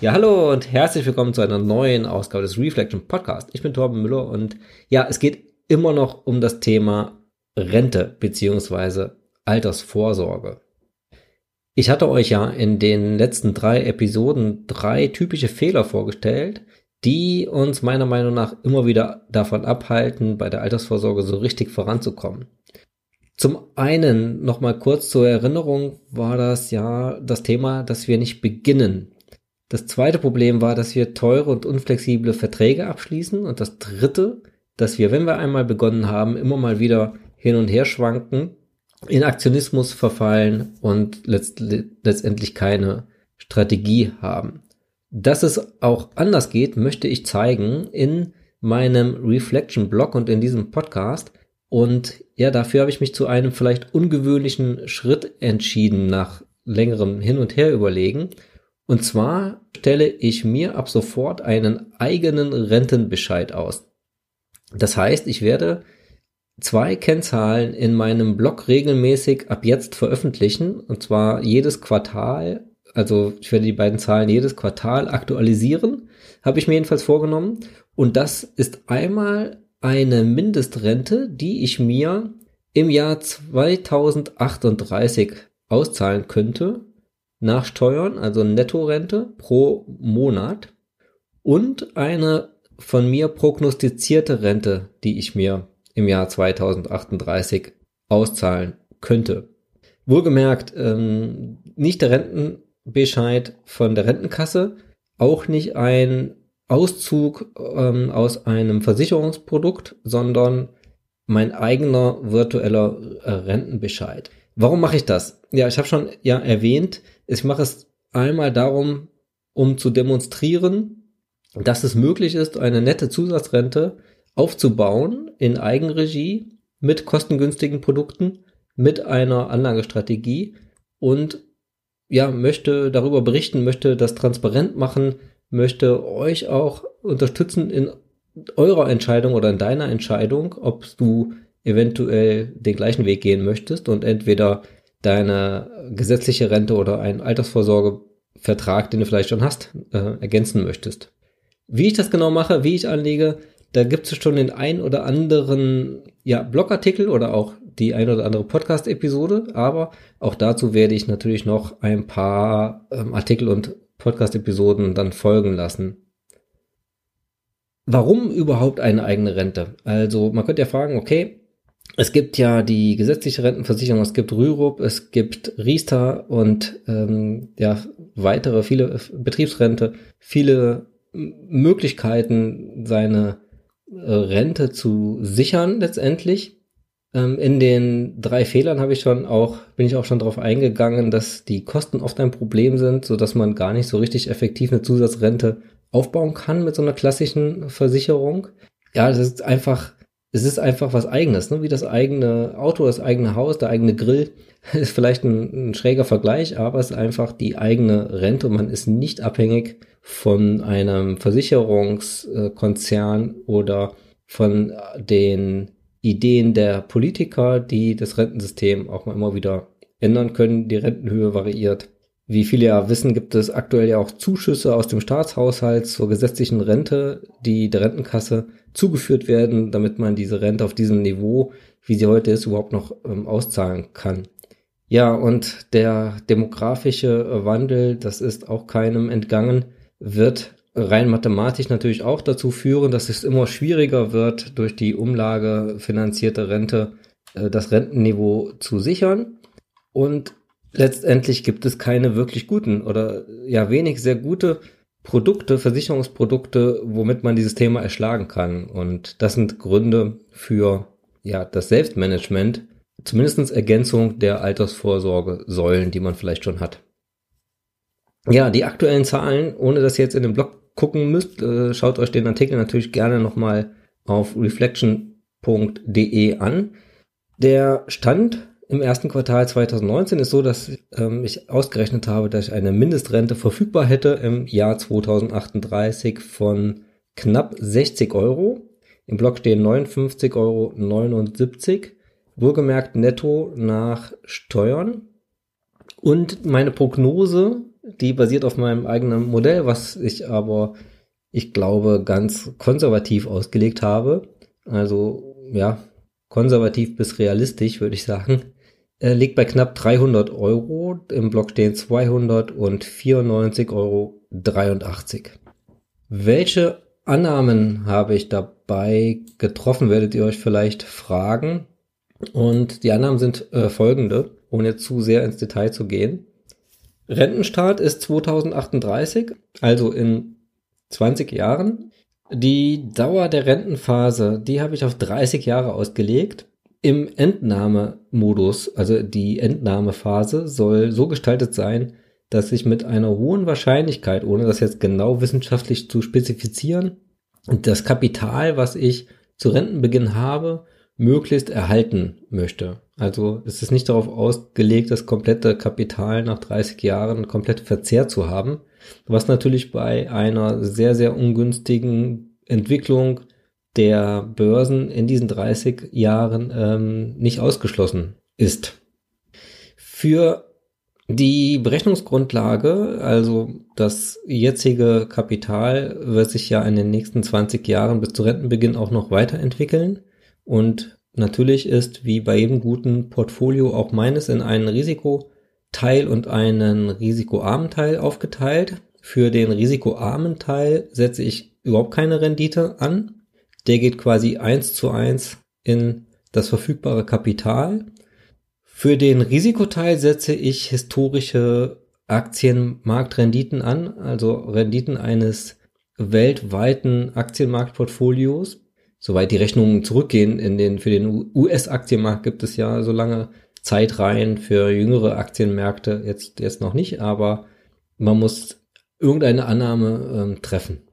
Ja, hallo und herzlich willkommen zu einer neuen Ausgabe des Reflection Podcast. Ich bin Torben Müller und ja, es geht immer noch um das Thema Rente beziehungsweise Altersvorsorge. Ich hatte euch ja in den letzten drei Episoden drei typische Fehler vorgestellt, die uns meiner Meinung nach immer wieder davon abhalten, bei der Altersvorsorge so richtig voranzukommen. Zum einen nochmal kurz zur Erinnerung war das ja das Thema, dass wir nicht beginnen, das zweite Problem war, dass wir teure und unflexible Verträge abschließen. Und das dritte, dass wir, wenn wir einmal begonnen haben, immer mal wieder hin und her schwanken, in Aktionismus verfallen und letzt letztendlich keine Strategie haben. Dass es auch anders geht, möchte ich zeigen in meinem Reflection Blog und in diesem Podcast. Und ja, dafür habe ich mich zu einem vielleicht ungewöhnlichen Schritt entschieden nach längerem Hin und Her überlegen. Und zwar stelle ich mir ab sofort einen eigenen Rentenbescheid aus. Das heißt, ich werde zwei Kennzahlen in meinem Blog regelmäßig ab jetzt veröffentlichen. Und zwar jedes Quartal. Also ich werde die beiden Zahlen jedes Quartal aktualisieren. Habe ich mir jedenfalls vorgenommen. Und das ist einmal eine Mindestrente, die ich mir im Jahr 2038 auszahlen könnte nach Steuern, also Nettorente pro Monat und eine von mir prognostizierte Rente, die ich mir im Jahr 2038 auszahlen könnte. Wohlgemerkt, ähm, nicht der Rentenbescheid von der Rentenkasse, auch nicht ein Auszug ähm, aus einem Versicherungsprodukt, sondern mein eigener virtueller äh, Rentenbescheid. Warum mache ich das? Ja, ich habe schon ja erwähnt, ich mache es einmal darum, um zu demonstrieren, dass es möglich ist, eine nette Zusatzrente aufzubauen in Eigenregie mit kostengünstigen Produkten, mit einer Anlagestrategie und ja, möchte darüber berichten, möchte das transparent machen, möchte euch auch unterstützen in eurer Entscheidung oder in deiner Entscheidung, ob du eventuell den gleichen Weg gehen möchtest und entweder deine gesetzliche Rente oder einen Altersvorsorgevertrag, den du vielleicht schon hast, äh, ergänzen möchtest. Wie ich das genau mache, wie ich anlege, da gibt es schon den ein oder anderen ja, Blogartikel oder auch die ein oder andere Podcast-Episode, aber auch dazu werde ich natürlich noch ein paar ähm, Artikel und Podcast-Episoden dann folgen lassen. Warum überhaupt eine eigene Rente? Also man könnte ja fragen, okay, es gibt ja die gesetzliche Rentenversicherung, es gibt Rürup, es gibt Riester und ähm, ja weitere viele Betriebsrente, viele Möglichkeiten, seine äh, Rente zu sichern letztendlich. Ähm, in den drei Fehlern habe ich schon auch bin ich auch schon darauf eingegangen, dass die Kosten oft ein Problem sind, so dass man gar nicht so richtig effektiv eine Zusatzrente aufbauen kann mit so einer klassischen Versicherung. Ja, das ist einfach es ist einfach was eigenes, ne? wie das eigene Auto, das eigene Haus, der eigene Grill. Ist vielleicht ein, ein schräger Vergleich, aber es ist einfach die eigene Rente man ist nicht abhängig von einem Versicherungskonzern oder von den Ideen der Politiker, die das Rentensystem auch mal immer wieder ändern können. Die Rentenhöhe variiert. Wie viele ja wissen, gibt es aktuell ja auch Zuschüsse aus dem Staatshaushalt zur gesetzlichen Rente, die der Rentenkasse zugeführt werden, damit man diese Rente auf diesem Niveau, wie sie heute ist, überhaupt noch ähm, auszahlen kann. Ja, und der demografische Wandel, das ist auch keinem entgangen, wird rein mathematisch natürlich auch dazu führen, dass es immer schwieriger wird, durch die Umlage finanzierte Rente äh, das Rentenniveau zu sichern. Und letztendlich gibt es keine wirklich guten oder ja wenig sehr gute Produkte, Versicherungsprodukte, womit man dieses Thema erschlagen kann. Und das sind Gründe für ja das Selbstmanagement, zumindestens Ergänzung der Altersvorsorge Säulen, die man vielleicht schon hat. Ja, die aktuellen Zahlen, ohne dass ihr jetzt in den Blog gucken müsst, äh, schaut euch den Artikel natürlich gerne nochmal auf reflection.de an. Der Stand im ersten Quartal 2019 ist so, dass ähm, ich ausgerechnet habe, dass ich eine Mindestrente verfügbar hätte im Jahr 2038 von knapp 60 Euro. Im Block stehen 59,79 Euro. Wohlgemerkt netto nach Steuern. Und meine Prognose Die basiert auf meinem eigenen Modell, was ich aber, ich glaube, ganz konservativ ausgelegt habe. Also, ja, konservativ bis realistisch, würde ich sagen. Er liegt bei knapp 300 Euro. Im Block stehen 294,83 Euro. Welche Annahmen habe ich dabei getroffen, werdet ihr euch vielleicht fragen. Und die Annahmen sind äh, folgende, ohne zu sehr ins Detail zu gehen. Rentenstart ist 2038, also in 20 Jahren. Die Dauer der Rentenphase, die habe ich auf 30 Jahre ausgelegt. Im Entnahmemodus, also die Entnahmephase, soll so gestaltet sein, dass ich mit einer hohen Wahrscheinlichkeit, ohne das jetzt genau wissenschaftlich zu spezifizieren, das Kapital, was ich zu Rentenbeginn habe, möglichst erhalten möchte. Also es ist nicht darauf ausgelegt, das komplette Kapital nach 30 Jahren komplett verzehrt zu haben, was natürlich bei einer sehr, sehr ungünstigen Entwicklung der Börsen in diesen 30 Jahren ähm, nicht ausgeschlossen ist. Für die Berechnungsgrundlage, also das jetzige Kapital, wird sich ja in den nächsten 20 Jahren bis zu Rentenbeginn auch noch weiterentwickeln. Und natürlich ist, wie bei jedem guten Portfolio, auch meines in einen Risikoteil und einen risikoarmen Teil aufgeteilt. Für den risikoarmen Teil setze ich überhaupt keine Rendite an. Der geht quasi eins zu eins in das verfügbare Kapital für den Risikoteil setze ich historische Aktienmarktrenditen an, also Renditen eines weltweiten Aktienmarktportfolios. Soweit die Rechnungen zurückgehen, in den, für den US-Aktienmarkt gibt es ja so lange Zeitreihen für jüngere Aktienmärkte jetzt, jetzt noch nicht, aber man muss irgendeine Annahme ähm, treffen.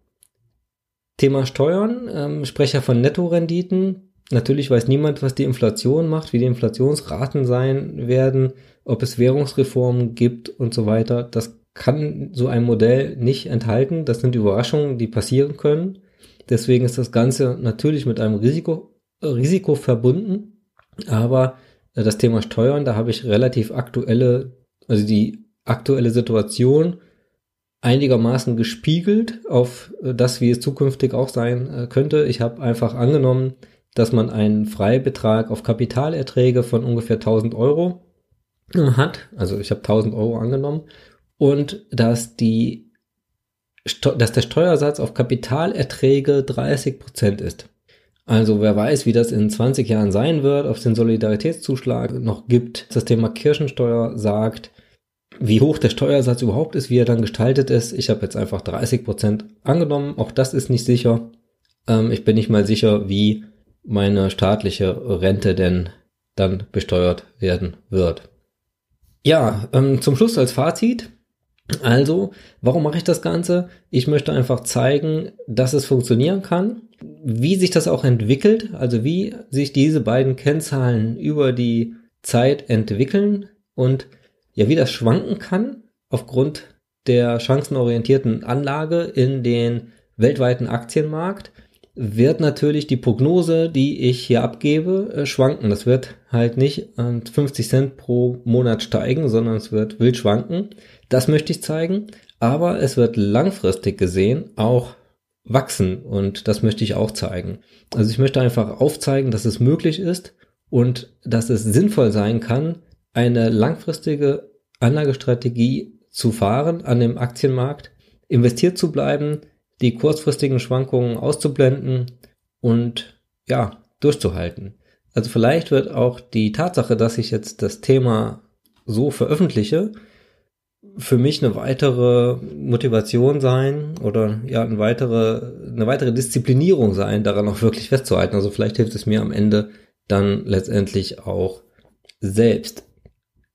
Thema Steuern, ähm, Sprecher von Nettorenditen. Natürlich weiß niemand, was die Inflation macht, wie die Inflationsraten sein werden, ob es Währungsreformen gibt und so weiter. Das kann so ein Modell nicht enthalten. Das sind Überraschungen, die passieren können. Deswegen ist das Ganze natürlich mit einem Risiko, Risiko verbunden. Aber äh, das Thema Steuern, da habe ich relativ aktuelle, also die aktuelle Situation einigermaßen gespiegelt auf äh, das, wie es zukünftig auch sein äh, könnte. Ich habe einfach angenommen, dass man einen Freibetrag auf Kapitalerträge von ungefähr 1000 Euro hat. Also ich habe 1000 Euro angenommen und dass die dass der Steuersatz auf Kapitalerträge 30 Prozent ist. Also wer weiß, wie das in 20 Jahren sein wird, ob es den Solidaritätszuschlag noch gibt. Das Thema Kirchensteuer sagt, wie hoch der Steuersatz überhaupt ist, wie er dann gestaltet ist. Ich habe jetzt einfach 30 Prozent angenommen. Auch das ist nicht sicher. Ähm, ich bin nicht mal sicher, wie meine staatliche Rente denn dann besteuert werden wird. Ja, ähm, zum Schluss als Fazit. Also, warum mache ich das Ganze? Ich möchte einfach zeigen, dass es funktionieren kann, wie sich das auch entwickelt, also wie sich diese beiden Kennzahlen über die Zeit entwickeln und ja, wie das schwanken kann aufgrund der chancenorientierten Anlage in den weltweiten Aktienmarkt wird natürlich die Prognose, die ich hier abgebe, äh, schwanken. Das wird halt nicht 50 Cent pro Monat steigen, sondern es wird wild schwanken. Das möchte ich zeigen. Aber es wird langfristig gesehen auch wachsen und das möchte ich auch zeigen. Also ich möchte einfach aufzeigen, dass es möglich ist und dass es sinnvoll sein kann, eine langfristige Anlagestrategie zu fahren an dem Aktienmarkt, investiert zu bleiben, die kurzfristigen Schwankungen auszublenden und ja, durchzuhalten. Also vielleicht wird auch die Tatsache, dass ich jetzt das Thema so veröffentliche, für mich eine weitere Motivation sein oder ja eine weitere eine weitere Disziplinierung sein, daran auch wirklich festzuhalten. Also vielleicht hilft es mir am Ende dann letztendlich auch selbst.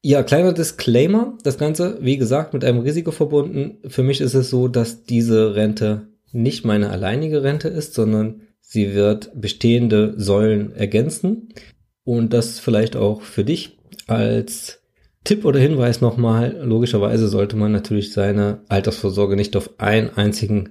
Ja, kleiner Disclaimer, das Ganze, wie gesagt, mit einem Risiko verbunden. Für mich ist es so, dass diese Rente nicht meine alleinige Rente ist, sondern sie wird bestehende Säulen ergänzen. Und das vielleicht auch für dich als Tipp oder Hinweis nochmal. Logischerweise sollte man natürlich seine Altersvorsorge nicht auf einen einzigen,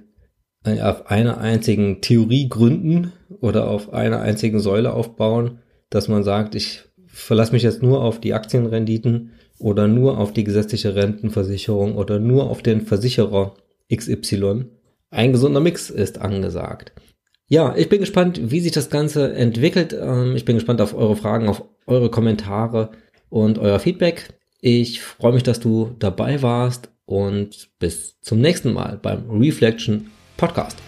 äh, auf einer einzigen Theorie gründen oder auf einer einzigen Säule aufbauen, dass man sagt, ich verlasse mich jetzt nur auf die Aktienrenditen oder nur auf die gesetzliche Rentenversicherung oder nur auf den Versicherer XY. Ein gesunder Mix ist angesagt. Ja, ich bin gespannt, wie sich das Ganze entwickelt. Ähm, ich bin gespannt auf eure Fragen, auf eure Kommentare und euer Feedback. Ich freue mich, dass du dabei warst und bis zum nächsten Mal beim Reflection Podcast.